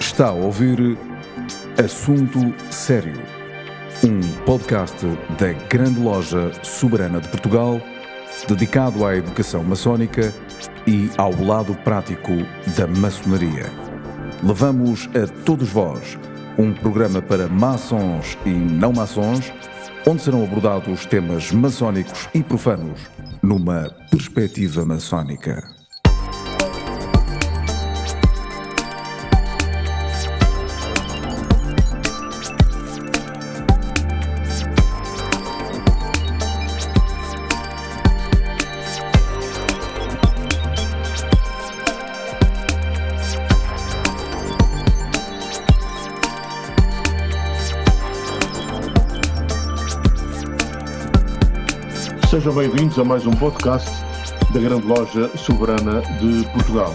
Está a ouvir Assunto Sério, um podcast da Grande Loja Soberana de Portugal, dedicado à educação maçónica e ao lado prático da maçonaria. Levamos a todos vós um programa para maçons e não maçons, onde serão abordados temas maçónicos e profanos numa perspectiva maçónica. Sejam bem-vindos a mais um podcast da Grande Loja Soberana de Portugal.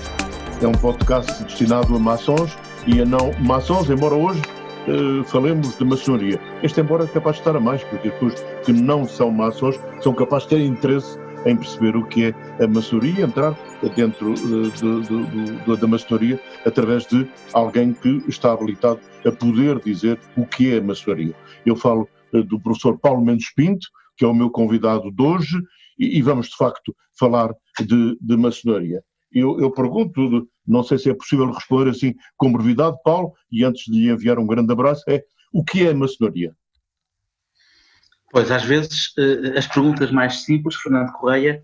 É um podcast destinado a maçons e a não maçons, embora hoje uh, falemos de maçonaria. Este, embora, é capaz de estar a mais, porque as pessoas que não são maçons são capazes de ter interesse em perceber o que é a maçonaria, entrar dentro de, de, de, da maçonaria através de alguém que está habilitado a poder dizer o que é a maçonaria. Eu falo uh, do professor Paulo Mendes Pinto, que é o meu convidado de hoje, e, e vamos de facto falar de, de maçonaria. Eu, eu, pergunto, não sei se é possível responder assim com brevidade, Paulo, e antes de lhe enviar um grande abraço, é o que é maçonaria? Pois, às vezes, eh, as perguntas mais simples, Fernando Correia,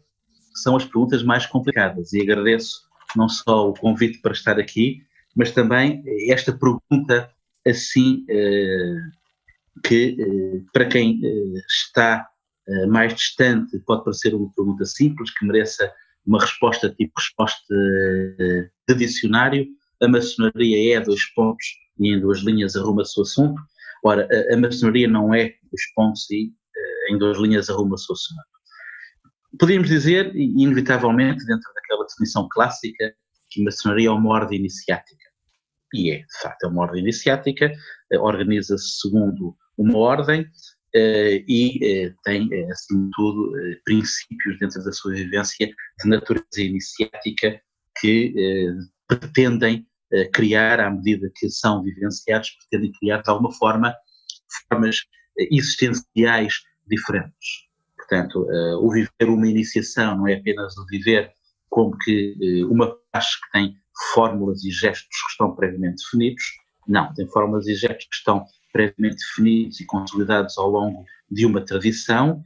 são as perguntas mais complicadas, e agradeço não só o convite para estar aqui, mas também esta pergunta assim, eh, que eh, para quem está mais distante, pode parecer uma pergunta simples, que mereça uma resposta tipo resposta uh, de dicionário. A maçonaria é dois pontos e em duas linhas arruma-se o assunto. Ora, a, maçonaria não é dois pontos e uh, em duas linhas arruma-se o assunto. Podíamos dizer, inevitavelmente, dentro daquela definição clássica, que maçonaria é uma ordem iniciática. E é, de facto, é uma ordem iniciática, organiza-se segundo uma ordem, e uh, tem, uh, acima de tudo, princípios dentro da sua vivência de natureza iniciática que pretendem criar, à medida que são vivenciados, pretendem criar de alguma forma formas existenciais diferentes. Portanto, o viver uma iniciação não é apenas o viver como que uma paz que tem fórmulas e gestos que estão previamente definidos, não, tem fórmulas e gestos que estão previamente definidos e consolidados ao longo de uma tradição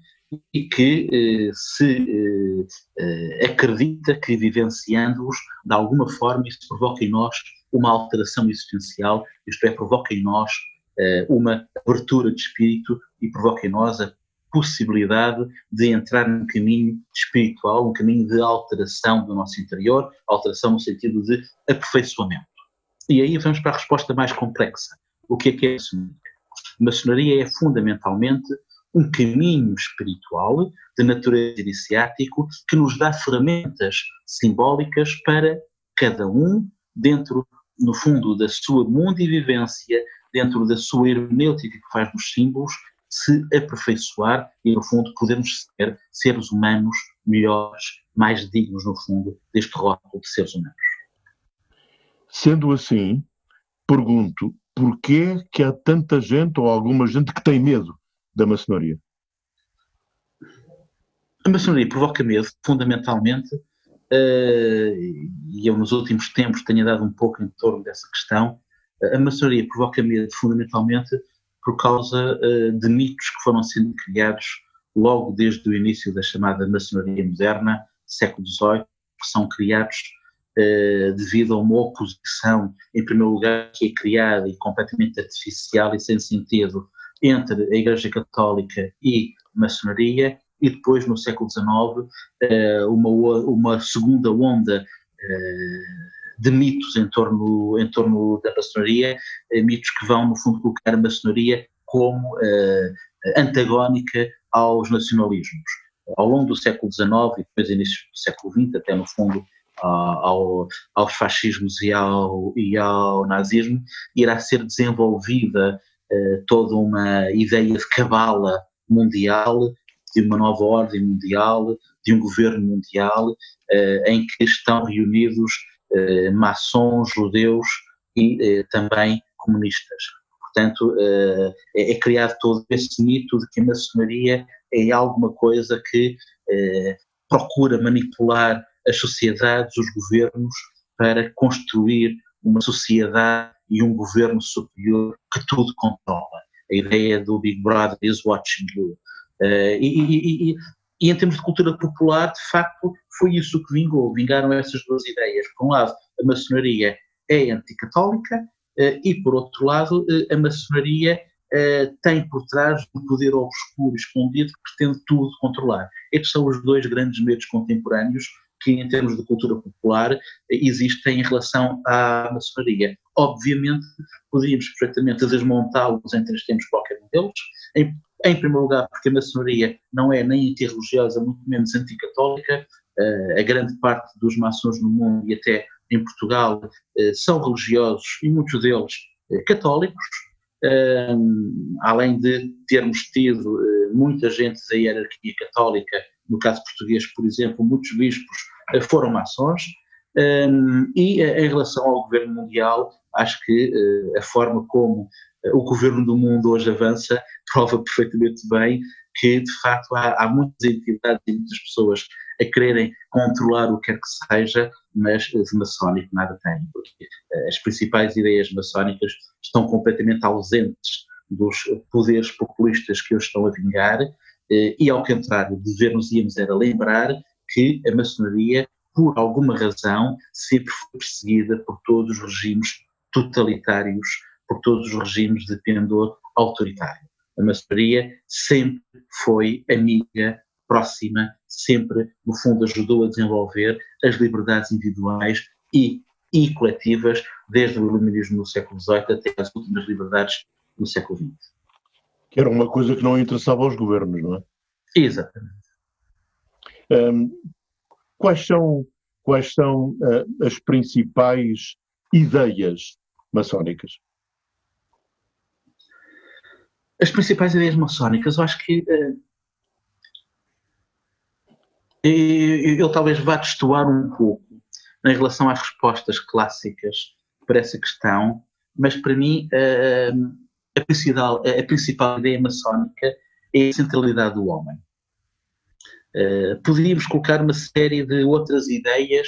e que eh, se eh, eh, acredita que vivenciando-os, de alguma forma, isso provoca em nós uma alteração existencial, isto é, provoca em nós eh, uma abertura de espírito e provoca em nós a possibilidade de entrar num caminho espiritual, um caminho de alteração do nosso interior, alteração no sentido de aperfeiçoamento. E aí vamos para a resposta mais complexa. O que é que é a maçonaria? A maçonaria é fundamentalmente um caminho espiritual de natureza iniciático que nos dá ferramentas simbólicas para cada um, dentro, no fundo, da sua mundivivência, dentro da sua hermenêutica que faz dos símbolos, se aperfeiçoar e, no fundo, podermos ser seres humanos melhores, mais dignos, no fundo, deste rótulo de seres humanos. Sendo assim, pergunto, porquê que há tanta gente ou alguma gente que tem medo da maçonaria? A maçonaria provoca medo, fundamentalmente, uh, e eu nos últimos tempos tenho dado um pouco em torno dessa questão, a maçonaria provoca medo fundamentalmente por causa uh, de mitos que foram sendo criados logo desde o início da chamada maçonaria moderna, século XVIII, que são criados eh, devido a uma oposição, em primeiro lugar, que é criada e completamente artificial e sem sentido entre a Igreja Católica e maçonaria, e depois, no século XIX, eh, uma, uma segunda onda eh, de mitos em torno, em torno da maçonaria, mitos que vão, no fundo, colocar a maçonaria como antagónica aos nacionalismos. Ao longo do século XIX e depois início do século XX, até no fundo ao, aos fascismos e ao, e ao nazismo, irá ser desenvolvida uh, toda uma ideia de cabala mundial de uma nova ordem mundial, de um governo mundial, em que estão reunidos maçons, judeus e também comunistas. Portanto, é, é, criado todo esse mito de que a maçonaria é alguma coisa que procura manipular as sociedades, os governos, para construir uma sociedade e um governo superior que tudo controla. A ideia do Big Brother is watching you. Uh, e, e, e, e, em termos de cultura popular, de facto, foi isso que vingou. Vingaram essas duas ideias. Por um lado, a maçonaria é anticatólica uh, e, por outro lado, uh, a maçonaria tem por trás um poder obscuro escondido que pretende tudo controlar. Estes são os dois grandes medos contemporâneos que, em termos de cultura popular, existem em relação à maçonaria. Obviamente, poderíamos perfeitamente desmontá-los em três tempos qualquer um deles. Em, em, primeiro lugar, porque a maçonaria não é nem antirreligiosa, muito menos anticatólica. Uh, a grande parte dos maçons no mundo e até em Portugal uh, são religiosos e muitos deles uh, católicos. além de termos tido muita gente da hierarquia católica no caso português, por exemplo, muitos bispos eh, foram maçons, e eh, em relação ao governo mundial, acho que uh, a forma como o governo do mundo hoje avança prova perfeitamente bem que, de facto, há, há, muitas entidades e muitas pessoas a quererem controlar o que quer que seja, mas de maçónico nada tem, porque as principais ideias maçónicas estão completamente ausentes dos poderes populistas que hoje estão a vingar. eh, e ao contrário, dever-nos-íamos era lembrar que a maçonaria, por alguma razão, sempre foi perseguida por todos os regimes totalitários, por todos os regimes de pendor autoritário. A maçonaria sempre foi amiga, próxima, sempre, no fundo, ajudou a desenvolver as liberdades individuais e, e coletivas, desde o iluminismo no século XVIII até as últimas liberdades no século XX. Que era uma coisa que não interessava aos governos, não é? Exatamente. Um, quais são, quais são uh, as principais ideias maçónicas? As principais ideias maçónicas, eu acho que uh, eu, eu, talvez vá destoar um pouco em relação às respostas clássicas para essa questão, mas para mim uh, a principal, a principal ideia maçónica é a centralidade do homem. Uh, poderíamos colocar uma série de outras ideias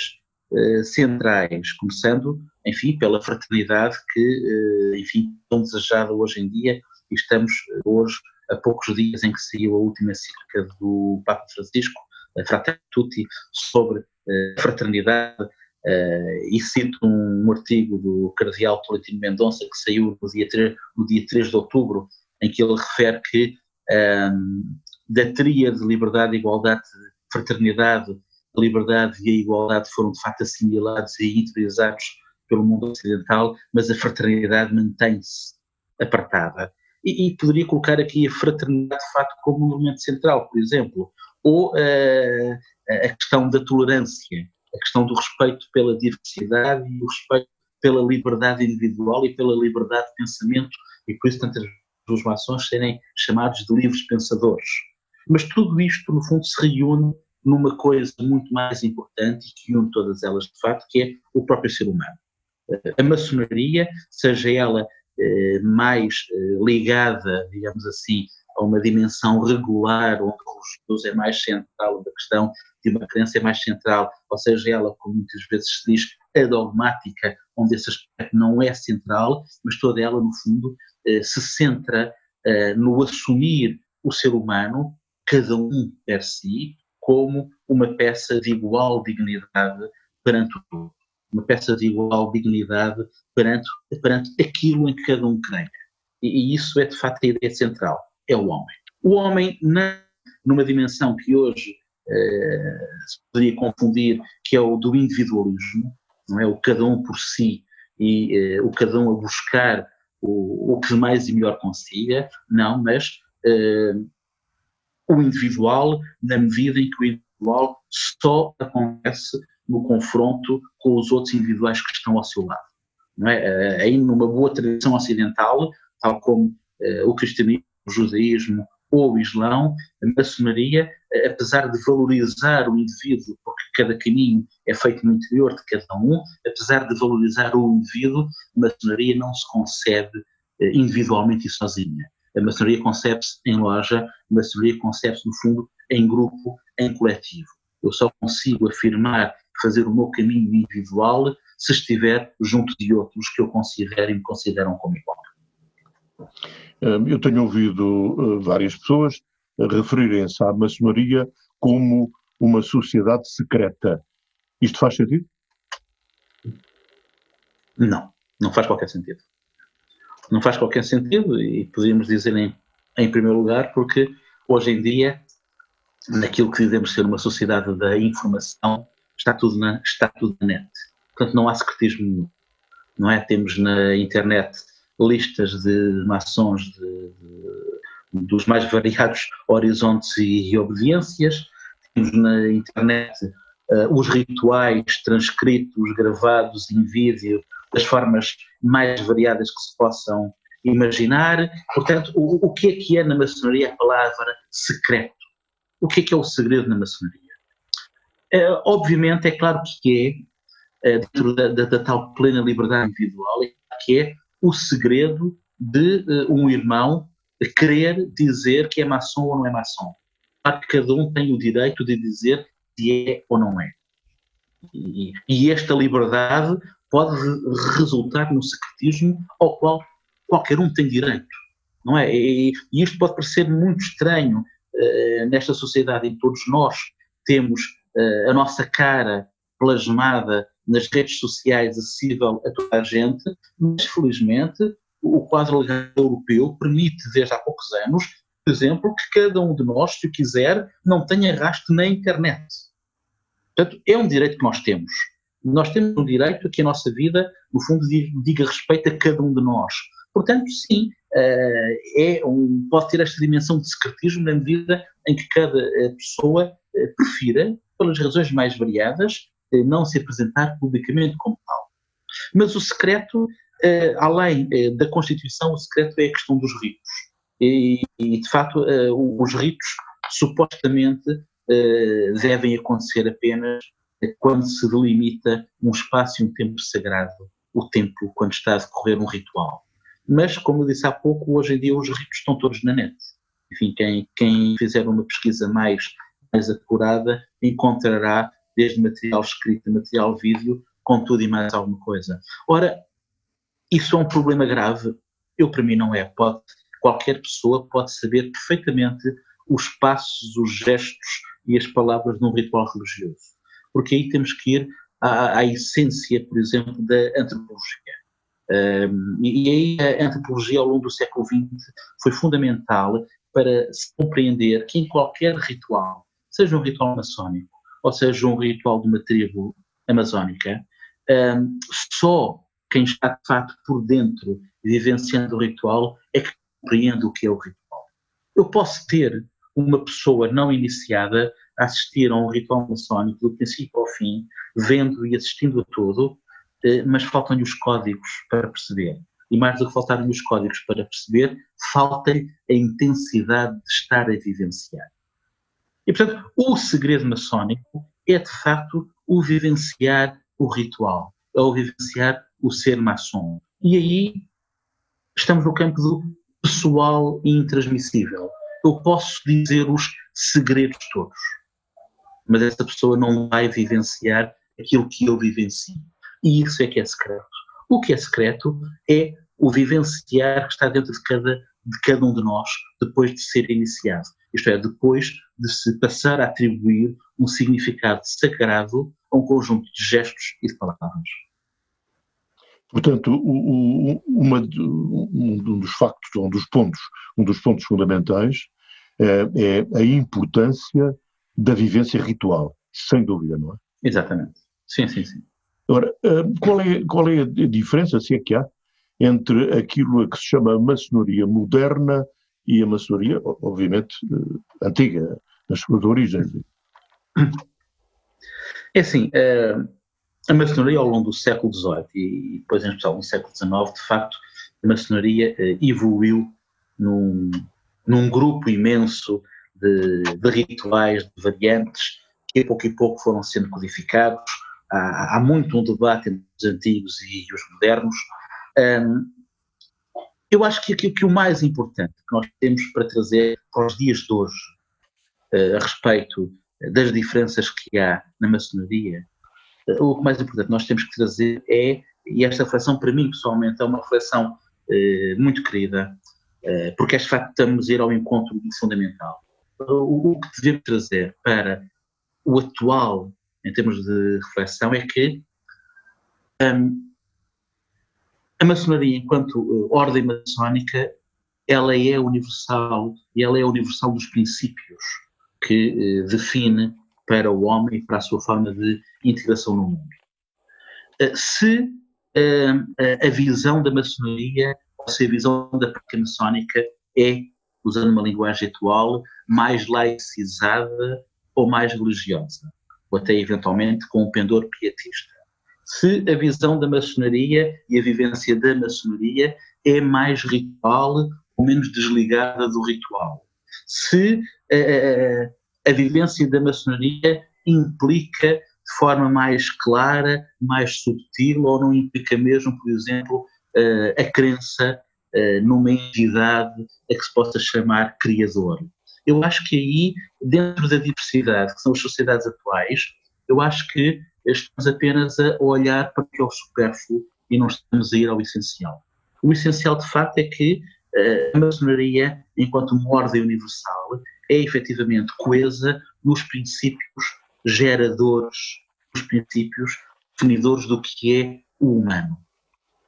uh, centrais, começando, enfim, pela fraternidade que, uh, enfim, tão desejada hoje em dia, e estamos hoje a poucos dias em que saiu a última encíclica do Papa Francisco, a Fratelli Tutti, sobre a fraternidade, Uh, e cito um artigo do Cardeal Tolentino Mendonça que saiu no dia, 3, no dia 3 de outubro, em que ele refere que um, ehm, da tríade de liberdade, igualdade, fraternidade, a liberdade e a igualdade foram de facto assimilados e interiorizados pelo mundo ocidental, mas a fraternidade mantém-se apartada. E, e, poderia colocar aqui a fraternidade de facto como um elemento central, por exemplo, ou uh, a questão da tolerância, a questão do respeito pela diversidade e o respeito pela liberdade individual e pela liberdade de pensamento, e por isso tantas maçons serem chamados de livres pensadores. Mas tudo isto, no fundo, se reúne numa coisa muito mais importante e que une todas elas de facto, que é o próprio ser humano. A maçonaria, seja ela eh, mais eh, ligada, digamos assim, a uma dimensão regular, onde o religioso é mais central, onde a questão de uma crença é mais central, ou seja, ela, como muitas vezes se diz, é dogmática, onde esse aspecto não é central, mas toda ela, no fundo, eh, se centra eh, no assumir o ser humano, cada um per si, como uma peça de igual dignidade perante o todo, uma peça de igual dignidade perante, perante aquilo em que cada um creia. E, e isso é de facto a ideia central é o homem. O homem, na, numa dimensão que hoje eh, se poderia confundir, que é o do individualismo, não é? O cada um por si e eh, o cada um a buscar o, o que mais e melhor consiga, não, mas eh, o individual, na medida em que o individual só acontece no confronto com os outros individuais que estão ao seu lado. Não é? Aí, numa boa tradição ocidental, tal como o cristianismo o judaísmo ou o Islão, a maçonaria, apesar de valorizar o indivíduo, porque cada caminho é feito no interior de cada um, apesar de valorizar o indivíduo, a maçonaria não se concebe eh, individualmente e sozinha. A maçonaria concebe-se em loja, a maçonaria concebe-se, no fundo, em grupo, em coletivo. Eu só consigo afirmar fazer o meu caminho individual se estiver junto de outros que eu considero e me consideram como igual. Eu tenho ouvido eh, várias pessoas referirem-se à maçonaria como uma sociedade secreta. Isto faz sentido? Não, não faz qualquer sentido. Não faz qualquer sentido e podríamos dizer em, em primeiro lugar porque hoje em dia, naquilo que dizemos ser uma sociedade da informação, está tudo na, está tudo na net. Portanto, não há secretismo nenhum. Não é? Temos na internet listas de maçons de, de, dos mais variados horizontes e, e obediências, temos na internet uh, os rituais transcritos, gravados em vídeo, das formas mais variadas que se possam imaginar. Portanto, o, o que é que é na maçonaria a palavra secreto? O que é que é o segredo na maçonaria? Uh, obviamente, é claro que é, uh, dentro da, da, da, tal plena liberdade individual, é que é o segredo de uh, um irmão querer dizer que é maçom ou não é maçom. Cada um tem o direito de dizer se é ou não é. E, e esta liberdade pode resultar num secretismo ao qual qualquer um tem direito, não é? E, e isto pode parecer muito estranho uh, nesta sociedade em que todos nós temos uh, a nossa cara plasmada nas redes sociais acessível a toda a gente, mas felizmente o quadro legal europeu permite desde há poucos anos, por exemplo, que cada um de nós, se o quiser, não tenha rastro na internet. Portanto, é um direito que nós temos. Nós temos um direito a que a nossa vida, no fundo, diga respeito a cada um de nós. Portanto, sim, eh, é um, pode ter esta dimensão de secretismo na medida em que cada eh, pessoa eh, prefira, pelas razões mais variadas, não se apresentar publicamente como tal. Mas o secreto, eh, além eh, da Constituição, o secreto é a questão dos ritos. E, e de facto, eh, os ritos supostamente devem acontecer apenas quando se delimita um espaço e um tempo sagrado, o tempo quando está a decorrer um ritual. Mas, como eu disse há pouco, hoje em dia os ritos estão todos na net. Enfim, quem, quem fizer uma pesquisa mais, mais encontrará desde material escrito, material vídeo, com tudo e mais alguma coisa. Ora, isso é um problema grave? Eu, para mim, não é. Pode, qualquer pessoa pode saber perfeitamente os passos, os gestos e as palavras num ritual religioso. Porque aí temos que ir à, à essência, por exemplo, da antropologia. Um, e aí a antropologia ao longo do século XX foi fundamental para se compreender que em qualquer ritual, seja um ritual maçónico, ou seja, um ritual de uma tribo amazónica, um, só quem está de facto por dentro vivenciando o ritual é que compreende o que é o ritual. Eu posso ter uma pessoa não iniciada a assistir a um ritual maçónico do princípio ao fim, vendo e assistindo a tudo, eh, mas faltam-lhe os códigos para perceber. E mais do que faltarem os códigos para perceber, falta-lhe a intensidade de estar a vivenciar. E, portanto, o segredo maçónico é, de facto, o vivenciar o ritual, é o vivenciar o ser maçom. E aí estamos no campo do pessoal e intransmissível. Eu posso dizer os segredos todos, mas essa pessoa não vai vivenciar aquilo que eu vivencio. E isso é que é secreto. O que é secreto é o vivenciar que está dentro de cada, de cada um de nós depois de ser iniciado isto é, depois de se passar a atribuir um significado sagrado a um conjunto de gestos e de palavras. Portanto, o, o, uma, um dos factos, um dos pontos, um dos pontos fundamentais é, é a importância da vivência ritual, sem dúvida, não é? Exatamente. Sim, sim, sim. Agora, eh, qual é, qual é a diferença, se é que há, entre aquilo a que se chama maçonaria moderna e a maçonaria, obviamente, eh, antiga, nas suas origens. É assim, eh, a maçonaria ao longo do século XVIII e depois em especial no século XIX, de facto, a maçonaria eh, evoluiu num, num grupo imenso de, de, rituais, de variantes, que a pouco e pouco foram sendo codificados. Há, há muito um debate entre os antigos e os modernos. Um, eu acho que que o mais importante que nós temos para trazer para os dias de hoje, uh, a respeito das diferenças que há na maçonaria, uh, o mais importante que nós temos que trazer é, e esta reflexão para mim pessoalmente é uma reflexão uh, muito querida, porque é de facto estamos a ir ao encontro fundamental. O, o que devemos trazer para o atual, em termos de reflexão, é que um, a maçonaria, enquanto uh, ordem maçónica, ela é universal e ela é universal dos princípios que uh, define para o homem e para a sua forma de integração no mundo. Uh, se a visão da maçonaria, ou se a visão da prática maçónica é, usando uma linguagem atual, mais laicizada ou mais religiosa, ou até eventualmente com um pendor pietista se a visão da maçonaria e a vivência da maçonaria é mais ritual ou menos desligada do ritual. Se uh, a vivência da maçonaria implica de forma mais clara, mais subtil, ou não implica mesmo, por exemplo, a crença numa entidade a que se possa chamar criador. Eu acho que aí, dentro da diversidade que são as sociedades atuais, eu acho que estamos apenas a olhar para o supérfluo e não estamos a ir ao essencial. O essencial, de facto, é que uh, a maçonaria, enquanto uma ordem universal, é efetivamente coesa nos princípios geradores, nos princípios definidores do que é o humano.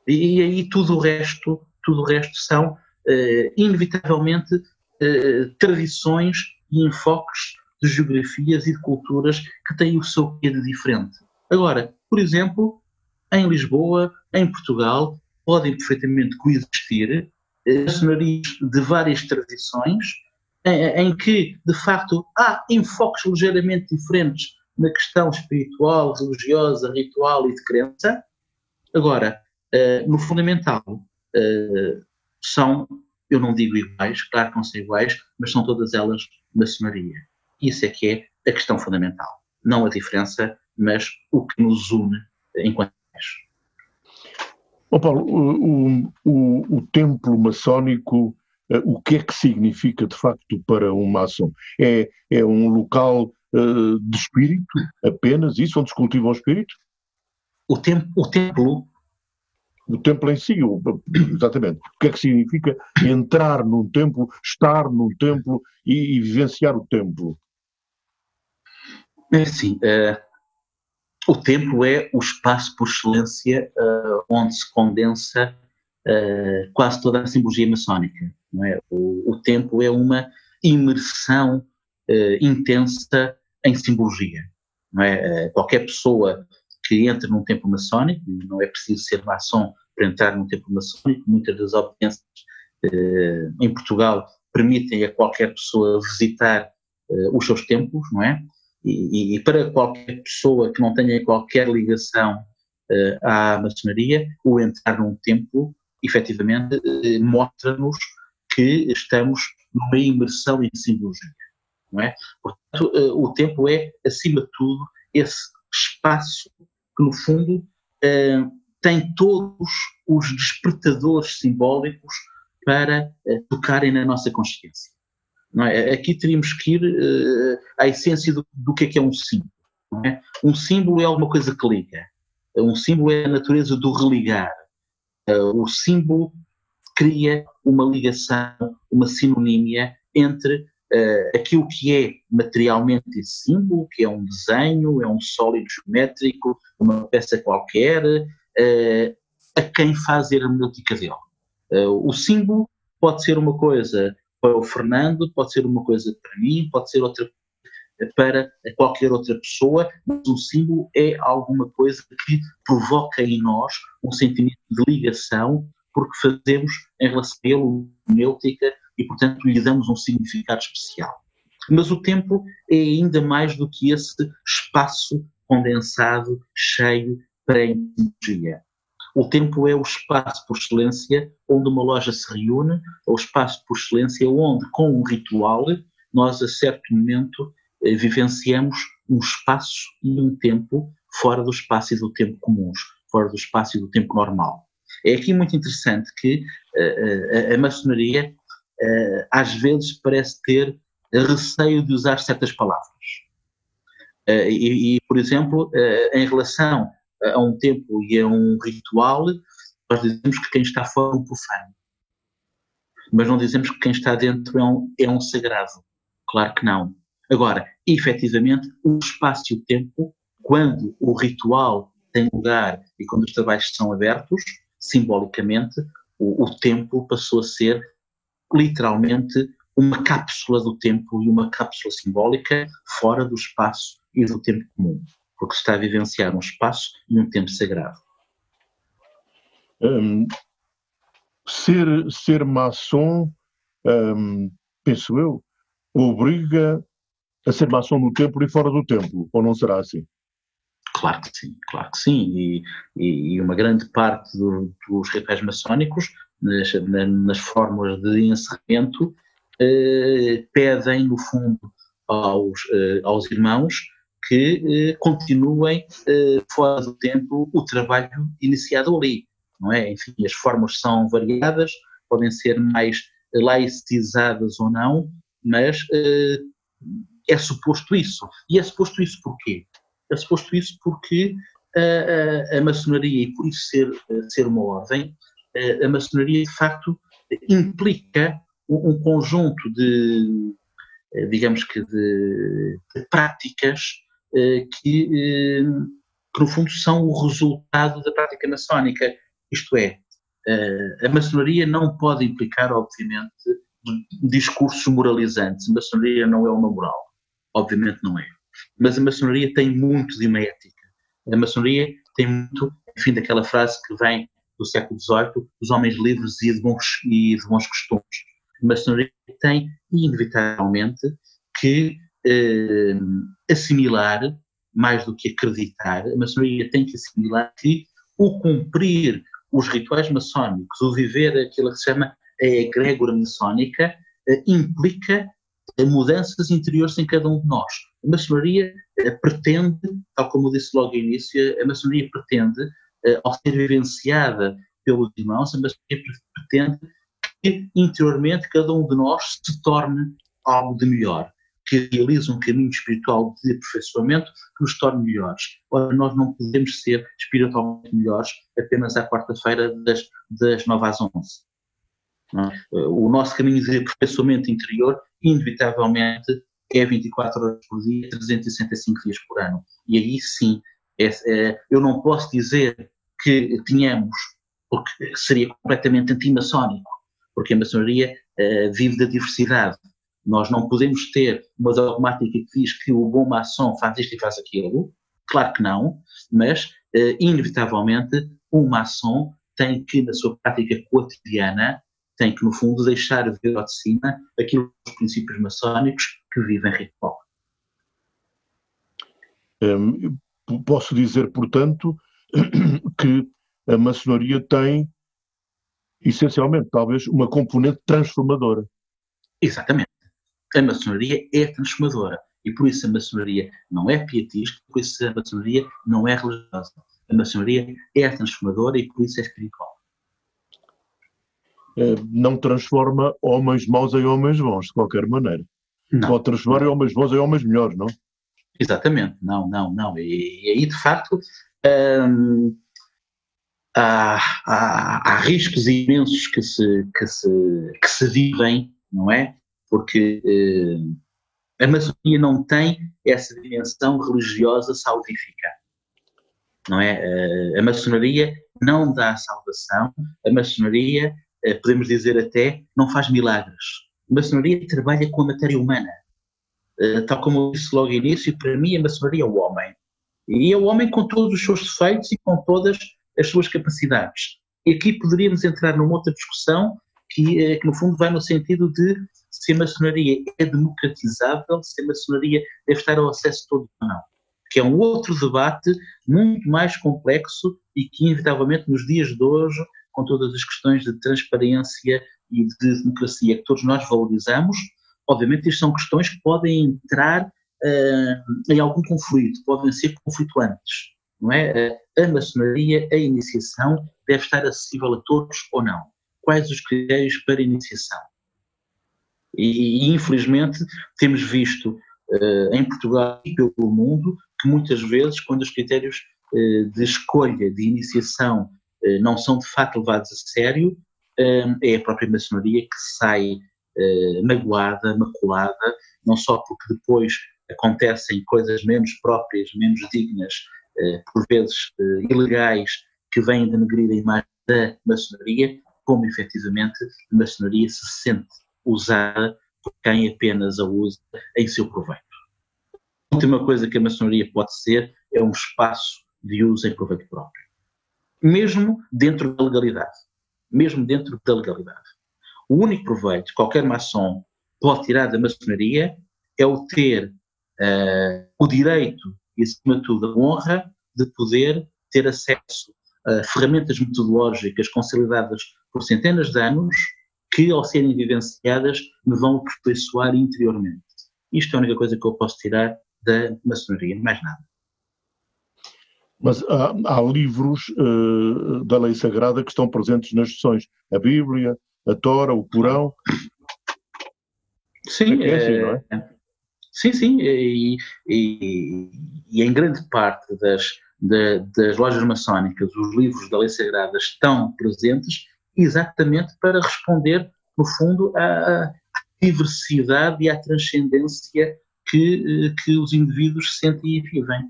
E, e aí tudo o resto, tudo o resto são, uh, inevitavelmente, uh, tradições e enfoques de geografias e de culturas que têm o seu quê de diferente. Agora, por exemplo, em Lisboa, em Portugal, podem perfeitamente coexistir maçonarias eh, de várias tradições, em, em, que, de facto, há enfoques ligeiramente diferentes na questão espiritual, religiosa, ritual e de crença. Agora, uh, no fundamental, uh, são, eu não digo iguais, claro que não são iguais, mas são todas elas maçonaria. Isso é que é a questão fundamental, não a diferença, mas o que nos une enquanto Oh Paulo, o, o, o templo maçónico, eh, o que é que significa de facto para um maçom? É, é um local uh, de espírito, apenas isso, onde se cultiva o espírito? O, tem, o templo. O templo em si, exatamente. O que é que significa entrar num templo, estar num templo e, e vivenciar o templo? É assim, uh, o templo é o espaço por excelência uh, onde se condensa uh, quase toda a simbologia maçónica. Não é? o, o templo é uma imersão intensa em simbologia. Não é? qualquer pessoa que entre num templo maçónico, não é preciso ser maçom para entrar num templo maçónico, muitas das obediências em Portugal permitem a qualquer pessoa visitar os seus templos, não é? E, e, para qualquer pessoa que não tenha qualquer ligação uh, à maçonaria, o entrar num templo, efetivamente, uh, mostra-nos que estamos numa imersão em simbologia, não é? Portanto, uh, o templo é, acima de tudo, esse espaço que, no fundo, tem todos os despertadores simbólicos para tocarem na nossa consciência. É? Aqui teríamos que ir uh, à essência do, do, que é que é um símbolo. É? Um símbolo é alguma coisa que liga. Um símbolo é a natureza do religar. Uh, o símbolo cria uma ligação, uma sinonímia entre uh, aquilo que é materialmente esse símbolo, que é um desenho, é um sólido geométrico, uma peça qualquer, a quem faz a hermenêutica dele. o símbolo pode ser uma coisa para o Fernando, pode ser uma coisa para mim, pode ser outra para qualquer outra pessoa, mas um símbolo é alguma coisa que provoca em nós um sentimento de ligação, porque fazemos em relação a ele uma náutica e, portanto, lhe damos um significado especial. Mas o tempo é ainda mais do que esse espaço condensado, cheio para a energia. O tempo é o espaço por excelência onde uma loja se reúne, é o espaço por excelência onde, com um ritual, nós a certo momento eh, vivenciamos um espaço e um tempo fora do espaço e do tempo comuns, fora do espaço e do tempo normal. É aqui muito interessante que uh, a, a maçonaria às vezes parece ter receio de usar certas palavras. E, e, por exemplo, em relação a um tempo e a um ritual, nós dizemos que quem está fora é um profano. Mas não dizemos que quem está dentro é um, é um sagrado. Claro que não. Agora, efetivamente, o espaço e o tempo, quando o ritual tem lugar e quando os trabalhos são abertos, simbolicamente, o, o tempo passou a ser literalmente uma cápsula do tempo e uma cápsula simbólica fora do espaço e do tempo comum, porque se está a vivenciar um espaço e um tempo sagrado. Um, ser, ser maçom, um, penso eu, obriga a ser maçom no templo e fora do templo, ou não será assim? Claro que sim, claro que sim. E, e uma grande parte do, dos rituais maçónicos, nas, nas fórmulas de encerramento, eh, pedem, no fundo, aos, eh, aos irmãos que eh, continuem eh, fora do tempo o trabalho iniciado ali, não é? Enfim, as fórmulas são variadas, podem ser mais laicizadas ou não, mas eh, é suposto isso. E é suposto isso porquê? É suposto isso porque a, a, a maçonaria, e por isso ser, ser uma ordem, a, a maçonaria de facto implica um, um conjunto de, digamos que, de, de práticas eh, que, eh, que, no fundo, são o resultado da prática maçónica. Isto é, eh, a maçonaria não pode implicar, obviamente, discursos moralizantes. A maçonaria não é uma moral. Obviamente não é. Mas a maçonaria tem muito de uma ética. A maçonaria tem muito, enfim, daquela frase que vem do século XVIII, os homens livres e de bons, e de bons costumes. A maçonaria tem, inevitavelmente, que eh, assimilar, mais do que acreditar, a maçonaria tem que assimilar que o cumprir os rituais maçónicos, o viver aquilo que se chama a egrégora maçónica, eh, implica mudanças interiores em cada um de nós. A maçonaria eh, pretende, tal como eu disse logo no início, a maçonaria pretende, eh, ao ser vivenciada pelos irmãos, a maçonaria pretende que interiormente cada um de nós se torne algo de melhor, que realize um caminho espiritual de aperfeiçoamento que nos torne melhores. Ora, nós não podemos ser espiritualmente melhores apenas à quarta-feira das, das 9 às 11. É? O nosso caminho de aperfeiçoamento interior, inevitavelmente, é 24 horas por dia, 365 dias por ano. E aí sim, é, é, eu não posso dizer que tínhamos, porque seria completamente antimaçónico, porque a maçonaria é, vive da diversidade. Nós não podemos ter uma dogmática que diz que o bom maçom faz isto e faz aquilo, claro que não, mas, é, inevitavelmente, um maçom tem que, na sua prática cotidiana, tem que, no fundo, deixar ver ao de cima aquilo os princípios maçónicos que vivem ritual. Hum, posso dizer, portanto, que a maçonaria tem, essencialmente, talvez, uma componente transformadora. Exatamente. A maçonaria é transformadora. E por isso a maçonaria não é pietista, por isso a maçonaria não é religiosa. A maçonaria é transformadora e por isso é espiritual. Eh, não transforma homens maus em homens bons, de qualquer maneira. Não. Pode transformar homens bons em homens melhores, não? Exatamente, não, não, não. E, e aí, de facto, hum, há, há, há, riscos imensos que se, que, se, que se vivem, não é? Porque hum, a maçonaria não tem essa dimensão religiosa salvífica, não é? Eh, a maçonaria não dá salvação, a maçonaria eh, podemos dizer até, não faz milagres. A maçonaria trabalha com a matéria humana. Eh, tal como eu disse logo no início, para mim a maçonaria é o homem. E é o homem com todos os seus defeitos e com todas as suas capacidades. E aqui poderíamos entrar numa outra discussão que, eh, que, no fundo vai no sentido de se a maçonaria é democratizável, se a maçonaria deve estar ao acesso todo ou não. que é um outro debate muito mais complexo e que, inevitavelmente, nos dias de hoje, com todas as questões de transparência e de democracia que todos nós valorizamos, obviamente, isto são questões que podem entrar uh, em algum conflito, podem ser conflituantes. Não é? A maçonaria, a iniciação, deve estar acessível a todos ou não? Quais os critérios para iniciação? E, e infelizmente, temos visto uh, em Portugal e pelo mundo que muitas vezes, quando os critérios uh, de escolha, de iniciação, uh, não são de facto levados a sério, é a própria maçonaria que sai magoada, maculada, não só porque depois acontecem coisas menos próprias, menos dignas, por vezes ilegais, que vêm denegrir a imagem da maçonaria, como efetivamente a maçonaria se sente usada por quem apenas a usa em seu proveito. A última coisa que a maçonaria pode ser é um espaço de uso em proveito próprio. Mesmo dentro da legalidade. Mesmo dentro da legalidade. O único proveito que qualquer maçom pode tirar da maçonaria é o ter uh, o direito e, acima de tudo, a honra de poder ter acesso a ferramentas metodológicas consolidadas por centenas de anos que, ao serem vivenciadas, me vão aperfeiçoar interiormente. Isto é a única coisa que eu posso tirar da maçonaria, mais nada. Mas há, há livros uh, da lei sagrada que estão presentes nas sessões. A Bíblia, a Tora, o Corão. Sim, é assim, não é? Eh, sim, sim, e, e, e em grande parte das, de, das lojas maçónicas, os livros da lei sagrada estão presentes exatamente para responder, no fundo, à, diversidade e à transcendência que, eh, que os indivíduos sentem e vivem.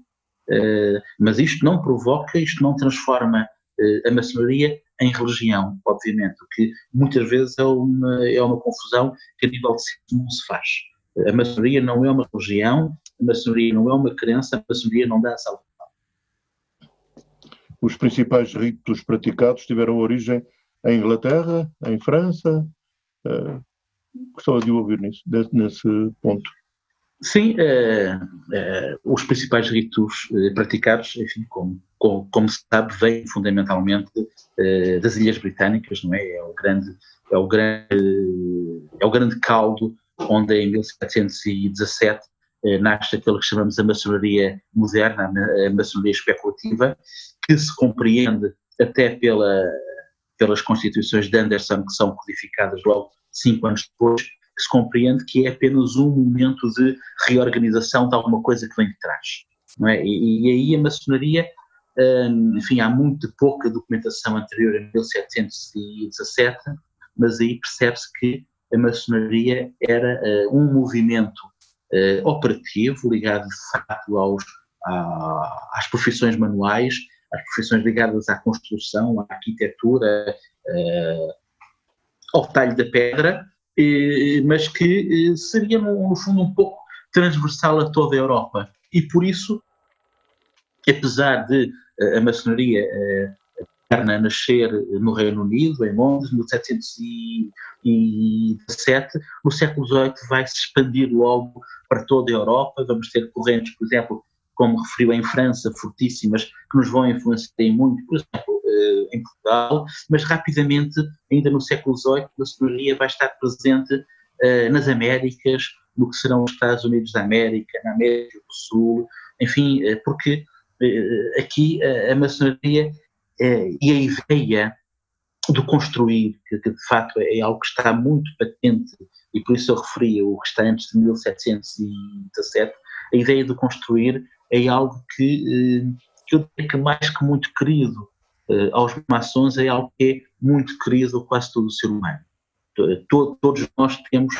Uh, mas isto não provoca, isto não transforma uh, a maçonaria em religião, obviamente, o que muitas vezes é uma, é uma confusão que a nível de si não se faz. A maçonaria não é uma religião, a maçonaria não é uma crença, a maçonaria não dá a salvação. Os principais ritos praticados tiveram origem em Inglaterra, em França. Uh, gostava de ouvir nisso, nesse ponto. Sim, uh, uh, os principais ritos praticados, enfim, como, como, como, se sabe, vêm fundamentalmente das Ilhas Britânicas, não é? É o grande, é o grande, é o grande caldo onde em 1717 nasce aquilo que chamamos a maçonaria moderna, a maçonaria especulativa, que se compreende até pela, pelas constituições de Anderson, que são codificadas logo cinco anos depois, que se compreende que é apenas um momento de reorganização de alguma coisa que vem de trás. Não é? e, e aí a maçonaria, hum, enfim, há muito pouca documentação anterior a 1717, mas aí percebe-se que a maçonaria era uh, um movimento uh, operativo ligado de facto aos, às profissões manuais, às profissões ligadas à construção, à arquitetura, uh, ao talho da pedra, mas que seria, no fundo, um pouco transversal a toda a Europa. E por isso, apesar de a maçonaria a nascer no Reino Unido, em Londres, em 1717, no século XVIII vai se expandir logo para toda a Europa. Vamos ter correntes, por exemplo, como referiu em França, fortíssimas, que nos vão influenciar muito, por exemplo, eh, em Portugal, mas rapidamente, ainda no século XVIII, a maçonaria vai estar presente eh, nas Américas, no que serão os Estados Unidos da América, na América do Sul, enfim, eh, porque aqui a maçonaria e a ideia do construir, que, de facto é algo que está muito patente, e por isso eu referi o que está antes de 1717, a ideia de construir é algo que, eh, que eu diria que mais que muito querido eh, aos maçons, é algo que é muito querido a quase todo o ser humano. Todos nós temos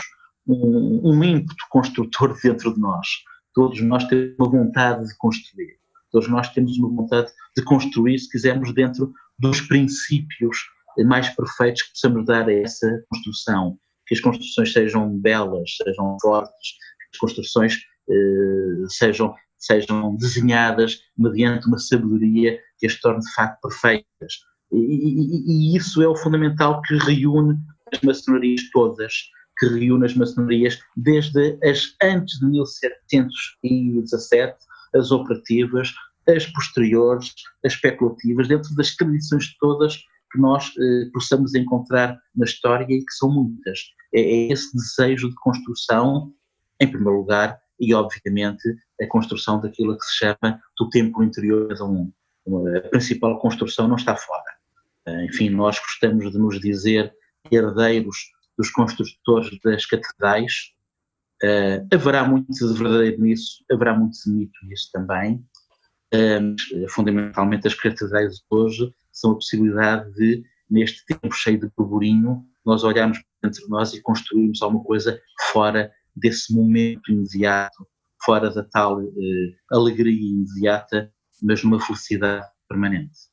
um, um ímpeto construtor dentro de nós. Todos nós temos uma vontade de construir. Todos nós temos uma vontade de construir, se quisermos, dentro dos princípios mais perfeitos que possamos dar a essa construção. Que as construções sejam belas, sejam fortes, que as construções eh, sejam sejam desenhadas mediante uma sabedoria que as torne de facto perfeitas. E, e, e, isso é o fundamental que reúne as maçonarias todas, que reúne as maçonarias desde as antes de 1717 as operativas, as posteriores, as especulativas, dentro das tradições todas que nós eh, possamos encontrar na história e que são muitas. É, é, esse desejo de construção, em primeiro lugar, e obviamente a construção daquilo que se chama do templo interior de um. A principal construção não está fora. Eh, enfim, nós gostamos de nos dizer herdeiros dos construtores das catedrais. Uh, haverá muito de verdadeiro nisso, haverá muito de mito nisso também. Uh, fundamentalmente, as catedrais hoje são a possibilidade de, neste tempo cheio de burburinho, nós olharmos entre nós e construirmos alguma coisa fora desse momento imediato, fora da tal uh, alegria imediata, mas numa felicidade permanente.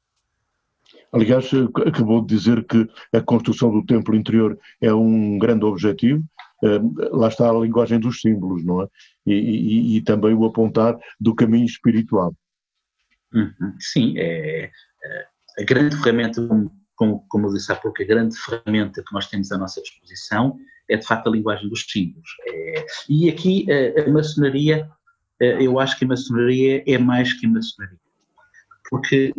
Aliás, acabou de dizer que a construção do templo interior é um grande objetivo. Lá está a linguagem dos símbolos, não é? E, e, e também o apontar do caminho espiritual. Uhum, sim, é, é, a grande ferramenta, como, como eu disse há pouco, a grande ferramenta que nós temos à nossa disposição é de facto a linguagem dos símbolos. É, e aqui a, a maçonaria, eu acho que a maçonaria é mais que a maçonaria. Porque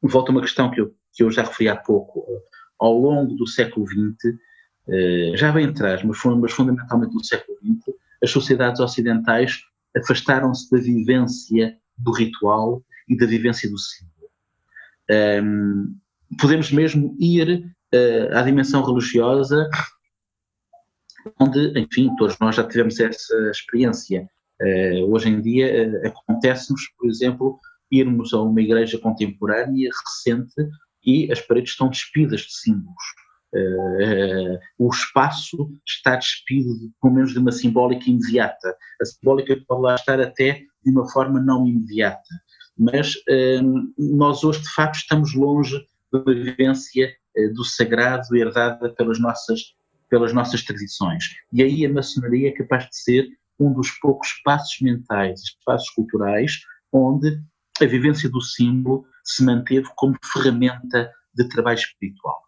volta a uma questão que eu, que eu já referi há pouco. Ao longo do século XX, eh, já bem atrás, mas, mas fundamentalmente no século XX, as sociedades ocidentais afastaram-se da vivência do ritual e da vivência do símbolo. Um, podemos mesmo ir uh, à dimensão religiosa, onde, enfim, todos nós já tivemos essa experiência. Uh, hoje em dia uh, acontece-nos, por exemplo, irmos a uma igreja contemporânea recente e as paredes estão despidas de símbolos. Uh, o espaço está despido, de, pelo menos, de uma simbólica imediata. A simbólica pode lá estar até de uma forma não imediata. Mas uh, nós hoje, de facto, estamos longe da vivência do sagrado herdada pelas nossas, pelas nossas tradições. E aí a maçonaria é capaz de ser um dos poucos espaços mentais, espaços culturais, onde a vivência do símbolo se manteve como ferramenta de trabalho espiritual.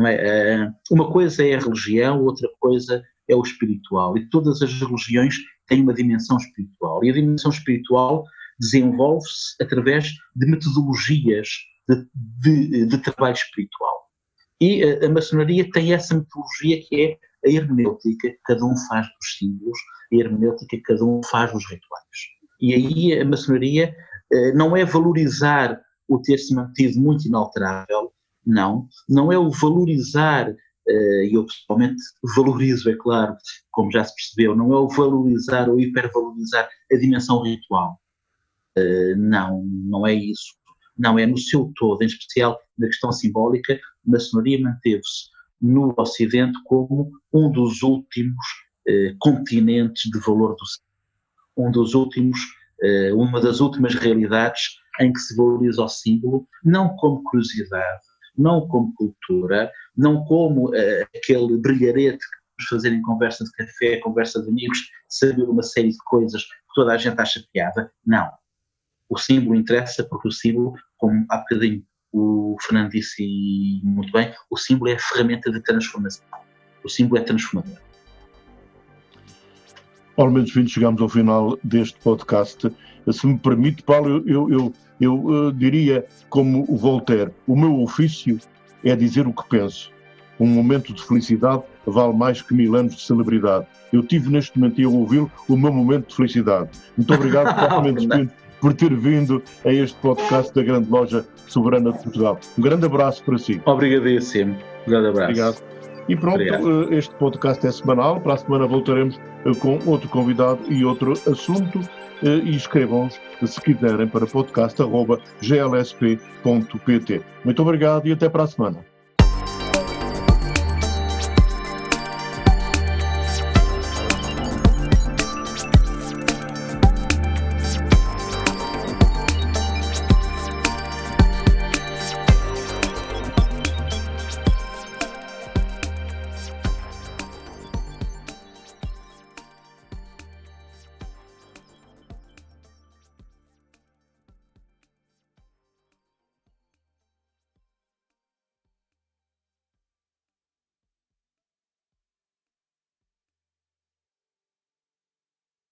É? Eh, uma coisa é a religião, outra coisa é o espiritual. E todas as religiões têm uma dimensão espiritual. E a dimensão espiritual desenvolve-se através de metodologias de, de, de, trabalho espiritual. E a, maçonaria tem essa metodologia que é a hermenêutica cada um faz dos símbolos, a hermenêutica cada um faz dos rituais. E aí a maçonaria eh, não é valorizar o ter-se mantido muito inalterável, não. Não é o valorizar, eh, e eu pessoalmente valorizo, é claro, como já se percebeu, não é o valorizar ou hipervalorizar a dimensão ritual. Eh, não, não é isso. Não, é no seu todo, em especial na questão simbólica, maçonaria manteve-se no Ocidente como um dos últimos continentes de valor do um dos últimos eh, uma das últimas realidades em que se valoriza o símbolo, não como curiosidade, não como cultura, não como uh, aquele brilharete que vamos fazer em conversa de café, conversa de amigos, saber uma série de coisas que toda a gente acha piada. Não. O símbolo interessa porque o símbolo, como há bocadinho o Fernando disse muito bem, o símbolo é a ferramenta de transformação. O símbolo é transformador. Menos fim, chegamos ao final deste podcast. Se me permite, Paulo, eu, eu, eu uh, diria, como o Voltaire, o meu ofício é dizer o que penso. Um momento de felicidade vale mais que mil anos de celebridade. Eu tive neste momento, e eu ouvi-lo, o meu momento de felicidade. Muito obrigado, Paulo Mendes Pinto, por ter vindo a este podcast da Grande Loja Soberana de Portugal. Um grande abraço para si. Obrigadíssimo. Um grande abraço. Obrigado. E pronto, Obrigado. Eh, este podcast é semanal. Para a semana voltaremos eh, com outro convidado e outro assunto. Eh, e escrevam-nos, se quiserem, para podcast.glsp.pt. Muito obrigado e até para a semana.